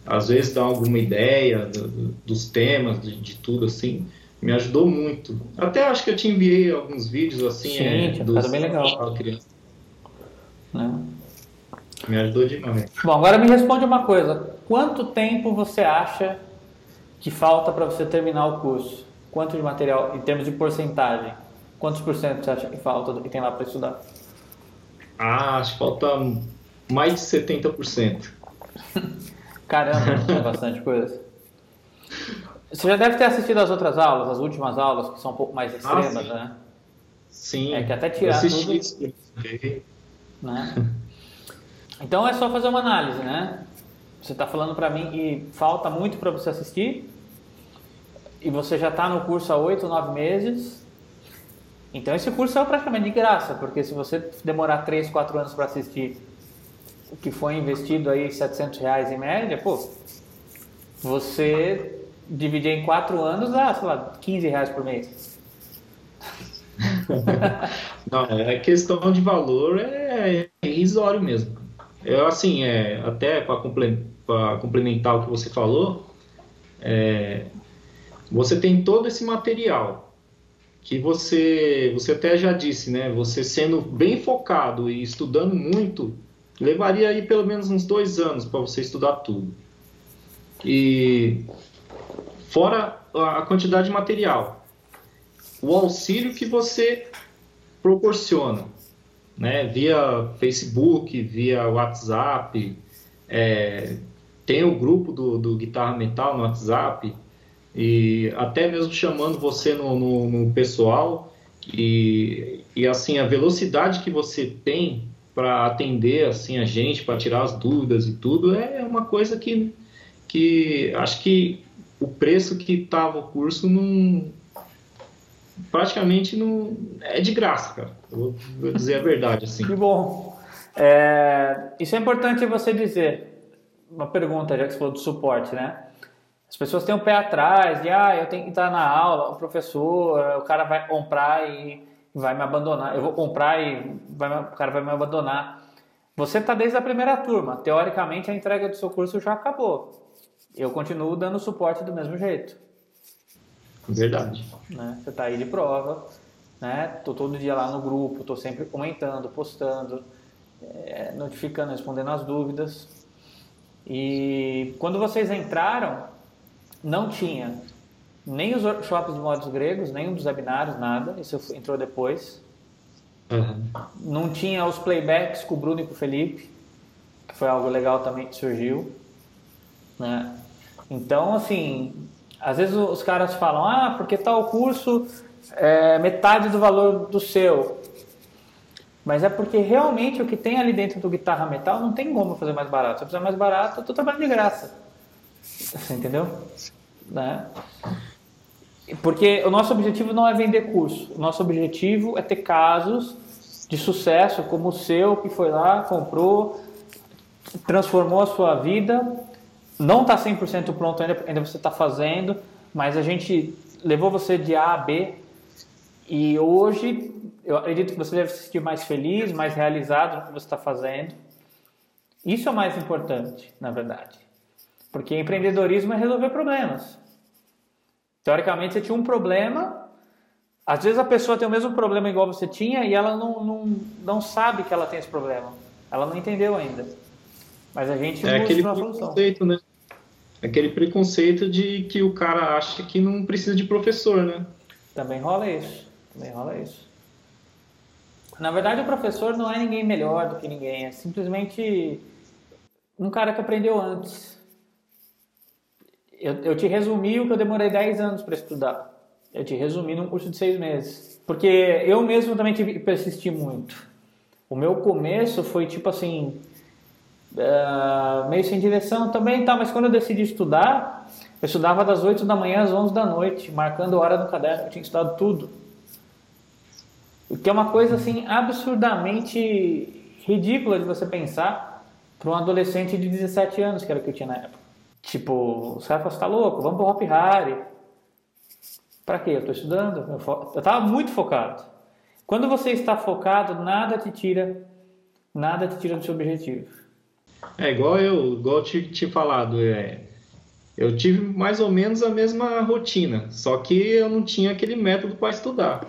às vezes dá alguma ideia do, dos temas, de, de, tudo assim. Me ajudou muito. Até acho que eu te enviei alguns vídeos assim. Sim, é, dos, bem legal. Criança. É. Me ajudou demais. Bom, agora me responde uma coisa. Quanto tempo você acha que falta para você terminar o curso? Quanto de material, em termos de porcentagem? Quantos por cento você acha que falta do que tem lá para estudar? Ah, acho que falta mais de 70%. Caramba, é bastante coisa. Você já deve ter assistido as outras aulas, as últimas aulas, que são um pouco mais ah, extremas, ah, sim. né? Sim. É que até tirar tudo... Isso. Né? Então é só fazer uma análise, né? Você está falando para mim que falta muito para você assistir e você já está no curso há oito, nove meses. Então esse curso é praticamente de graça, porque se você demorar três, quatro anos para assistir o que foi investido aí 700 reais em média, pô, você dividir em quatro anos dá, sei lá, 15 reais por mês. Não, é questão de valor é, é irrisório mesmo. Eu, assim, é, até para complementar o que você falou, é, você tem todo esse material que você, você até já disse, né? Você sendo bem focado e estudando muito, levaria aí pelo menos uns dois anos para você estudar tudo. E fora a quantidade de material, o auxílio que você proporciona né, via Facebook, via WhatsApp, é, tem o grupo do, do Guitarra Metal no WhatsApp, e até mesmo chamando você no, no, no pessoal, e, e assim, a velocidade que você tem para atender assim a gente, para tirar as dúvidas e tudo, é uma coisa que, que acho que o preço que estava o curso não, praticamente não é de graça, cara. Eu vou dizer a verdade assim. Que bom. É, isso é importante você dizer. Uma pergunta, já que você falou do suporte, né? As pessoas têm um pé atrás de, ah, eu tenho que estar na aula, o professor, o cara vai comprar e vai me abandonar. Eu vou comprar e vai, o cara vai me abandonar. Você está desde a primeira turma. Teoricamente, a entrega do seu curso já acabou. Eu continuo dando suporte do mesmo jeito. Verdade. Né? Você está aí de prova, né? Tô todo dia lá no grupo, tô sempre comentando, postando, é, notificando, respondendo as dúvidas. E quando vocês entraram, não tinha nem os workshops de modos gregos, nem um dos webinários, nada. Isso entrou depois. Uhum. Não tinha os playbacks com o Bruno e com o Felipe, que foi algo legal também que surgiu. Né? Então, assim, às vezes os caras falam, ah, porque tal curso é metade do valor do seu. Mas é porque realmente o que tem ali dentro do guitarra metal não tem como fazer mais barato. Se eu fizer mais barato, eu estou trabalhando de graça. Você entendeu? Né? Porque o nosso objetivo não é vender curso. O nosso objetivo é ter casos de sucesso como o seu, que foi lá, comprou, transformou a sua vida não está 100% pronto ainda, ainda você está fazendo, mas a gente levou você de A a B e hoje eu acredito que você deve se sentir mais feliz, mais realizado no que você está fazendo. Isso é o mais importante, na verdade. Porque empreendedorismo é resolver problemas. Teoricamente, você tinha um problema, às vezes a pessoa tem o mesmo problema igual você tinha e ela não, não, não sabe que ela tem esse problema. Ela não entendeu ainda. Mas a gente é aquele preconceito, né? Aquele preconceito de que o cara acha que não precisa de professor, né? Também rola isso. Também rola isso. Na verdade, o professor não é ninguém melhor do que ninguém, é simplesmente um cara que aprendeu antes. Eu, eu te resumi o que eu demorei 10 anos para estudar. Eu te resumi num curso de seis meses. Porque eu mesmo também tive que persistir muito. O meu começo foi tipo assim, uh, meio sem direção também, tá, mas quando eu decidi estudar, eu estudava das 8 da manhã às 11 da noite, marcando hora no caderno, eu tinha estudado tudo. O que é uma coisa assim absurdamente ridícula de você pensar para um adolescente de 17 anos, que era o que eu tinha na época. Tipo, os caras falam, você tá louco? Vamos pro Hop Harry. Pra quê? Eu tô estudando. Eu, fo... eu tava muito focado. Quando você está focado, nada te tira, nada te tira do seu objetivo. É igual eu, igual eu te, te falado, é, eu tive mais ou menos a mesma rotina, só que eu não tinha aquele método para estudar.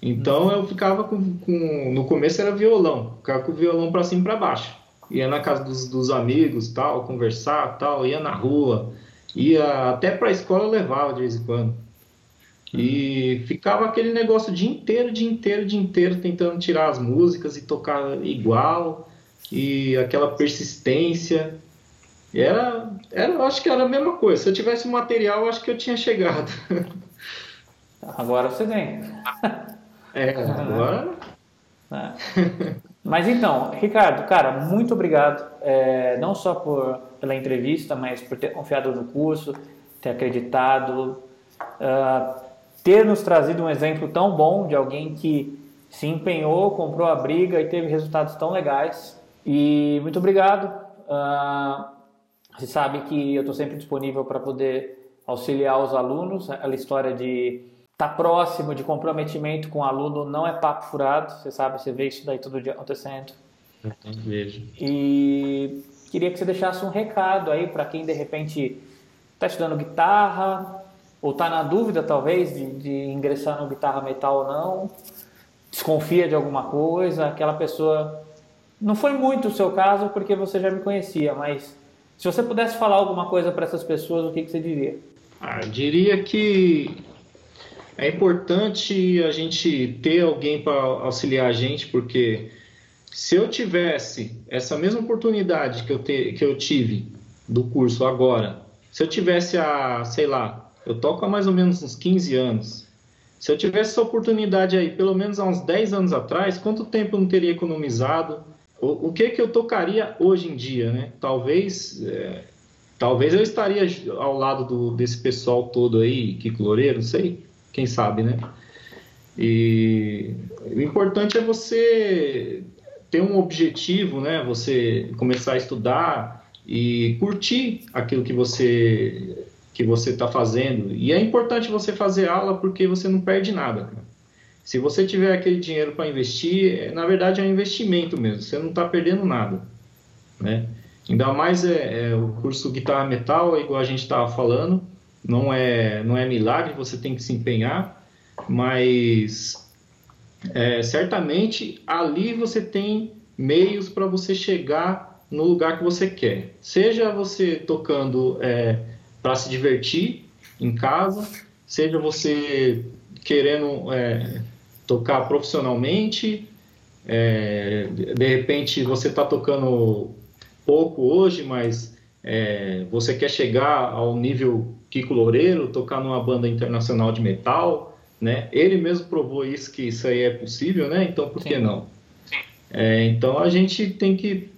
Então eu ficava com, com, no começo era violão, ficava com o violão para cima e para baixo ia na casa dos, dos amigos, tal, conversar, tal, ia na rua, ia até para a escola levava de vez em quando. E ficava aquele negócio o dia inteiro, dia inteiro, dia inteiro, tentando tirar as músicas e tocar igual, e aquela persistência. E era, era, acho que era a mesma coisa. Se eu tivesse material, acho que eu tinha chegado. Agora você tem. É, agora. É. Mas então, Ricardo, cara, muito obrigado, é, não só por, pela entrevista, mas por ter confiado no curso, ter acreditado, uh, ter nos trazido um exemplo tão bom de alguém que se empenhou, comprou a briga e teve resultados tão legais. E muito obrigado. Uh, você sabe que eu estou sempre disponível para poder auxiliar os alunos. Aquela história de tá próximo de comprometimento com o aluno não é papo furado, você sabe, você vê isso daí todo dia acontecendo. Vejo. E queria que você deixasse um recado aí para quem de repente está estudando guitarra ou está na dúvida talvez de, de, ingressar no guitarra metal ou não, desconfia de alguma coisa, aquela pessoa não foi muito o seu caso porque você já me conhecia, mas se você pudesse falar alguma coisa para essas pessoas, o que, que você diria? Ah, eu diria que é importante a gente ter alguém para auxiliar a gente, porque se eu tivesse essa mesma oportunidade que eu, te, que eu tive do curso agora, se eu tivesse a, sei lá, eu toco há mais ou menos uns 15 anos, se eu tivesse essa oportunidade aí, pelo menos há uns 10 anos atrás, quanto tempo eu não teria economizado? O, o que que eu tocaria hoje em dia, né? Talvez, é, talvez eu estaria ao lado do, desse pessoal todo aí, que Loureiro, não sei quem sabe, né? E o importante é você ter um objetivo, né? Você começar a estudar e curtir aquilo que você que você está fazendo. E é importante você fazer aula porque você não perde nada. Se você tiver aquele dinheiro para investir, é, na verdade é um investimento mesmo. Você não está perdendo nada, né? Ainda mais é, é, o curso guitarra metal, igual a gente estava falando não é, não é milagre, você tem que se empenhar, mas é, certamente ali você tem meios para você chegar no lugar que você quer. Seja você tocando é, para se divertir em casa, seja você querendo é, tocar profissionalmente, é, de repente você está tocando pouco hoje, mas é, você quer chegar ao nível Kiko Loureiro, tocar numa banda internacional de metal, né? Ele mesmo provou isso, que isso aí é possível, né? Então, por Sim. que não? É, então, a gente tem que,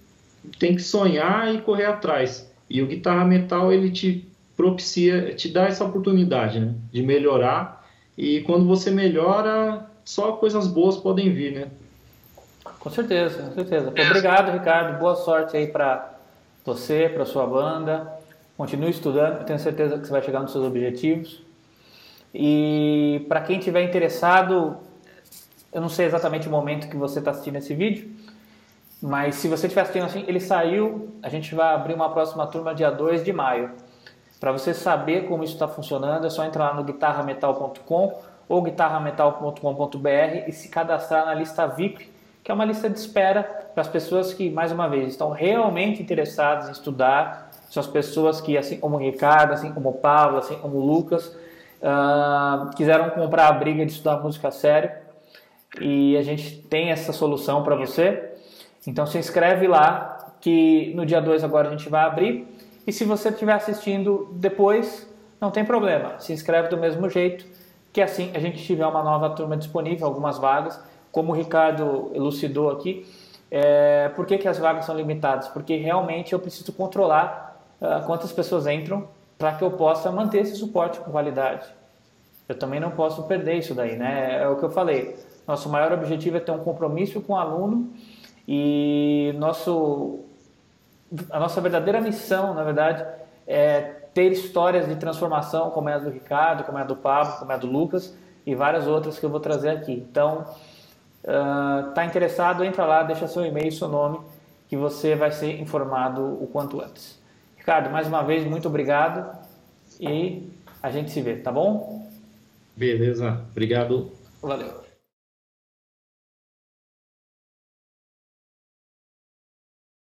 tem que sonhar e correr atrás. E o Guitarra Metal, ele te propicia, te dá essa oportunidade, né? De melhorar. E quando você melhora, só coisas boas podem vir, né? Com certeza, com certeza. Obrigado, Ricardo. Boa sorte aí para você, para sua banda. Continue estudando, tenho certeza que você vai chegar nos seus objetivos. E para quem tiver interessado, eu não sei exatamente o momento que você está assistindo esse vídeo, mas se você estiver assistindo assim, ele saiu, a gente vai abrir uma próxima turma dia 2 de maio. Para você saber como isso está funcionando, é só entrar lá no guitarrametal.com ou guitarrametal.com.br e se cadastrar na lista VIP, que é uma lista de espera para as pessoas que, mais uma vez, estão realmente interessadas em estudar são as pessoas que, assim como o Ricardo, assim como o Pablo, assim como o Lucas, uh, quiseram comprar a briga de estudar música sério. e a gente tem essa solução para você. Então se inscreve lá que no dia 2 agora a gente vai abrir. E se você estiver assistindo depois, não tem problema. Se inscreve do mesmo jeito, que assim a gente tiver uma nova turma disponível, algumas vagas, como o Ricardo elucidou aqui. É, por que, que as vagas são limitadas? Porque realmente eu preciso controlar uh, quantas pessoas entram para que eu possa manter esse suporte com qualidade. Eu também não posso perder isso daí, né? É o que eu falei. Nosso maior objetivo é ter um compromisso com o aluno e nosso, a nossa verdadeira missão, na verdade, é ter histórias de transformação, como é a do Ricardo, como é a do Pablo, como é a do Lucas e várias outras que eu vou trazer aqui. Então, uh, interessado, entra lá, deixa seu e-mail, seu nome, que você vai ser informado o quanto antes. Ricardo, mais uma vez, muito obrigado e a gente se vê, tá bom? Beleza, obrigado. Valeu.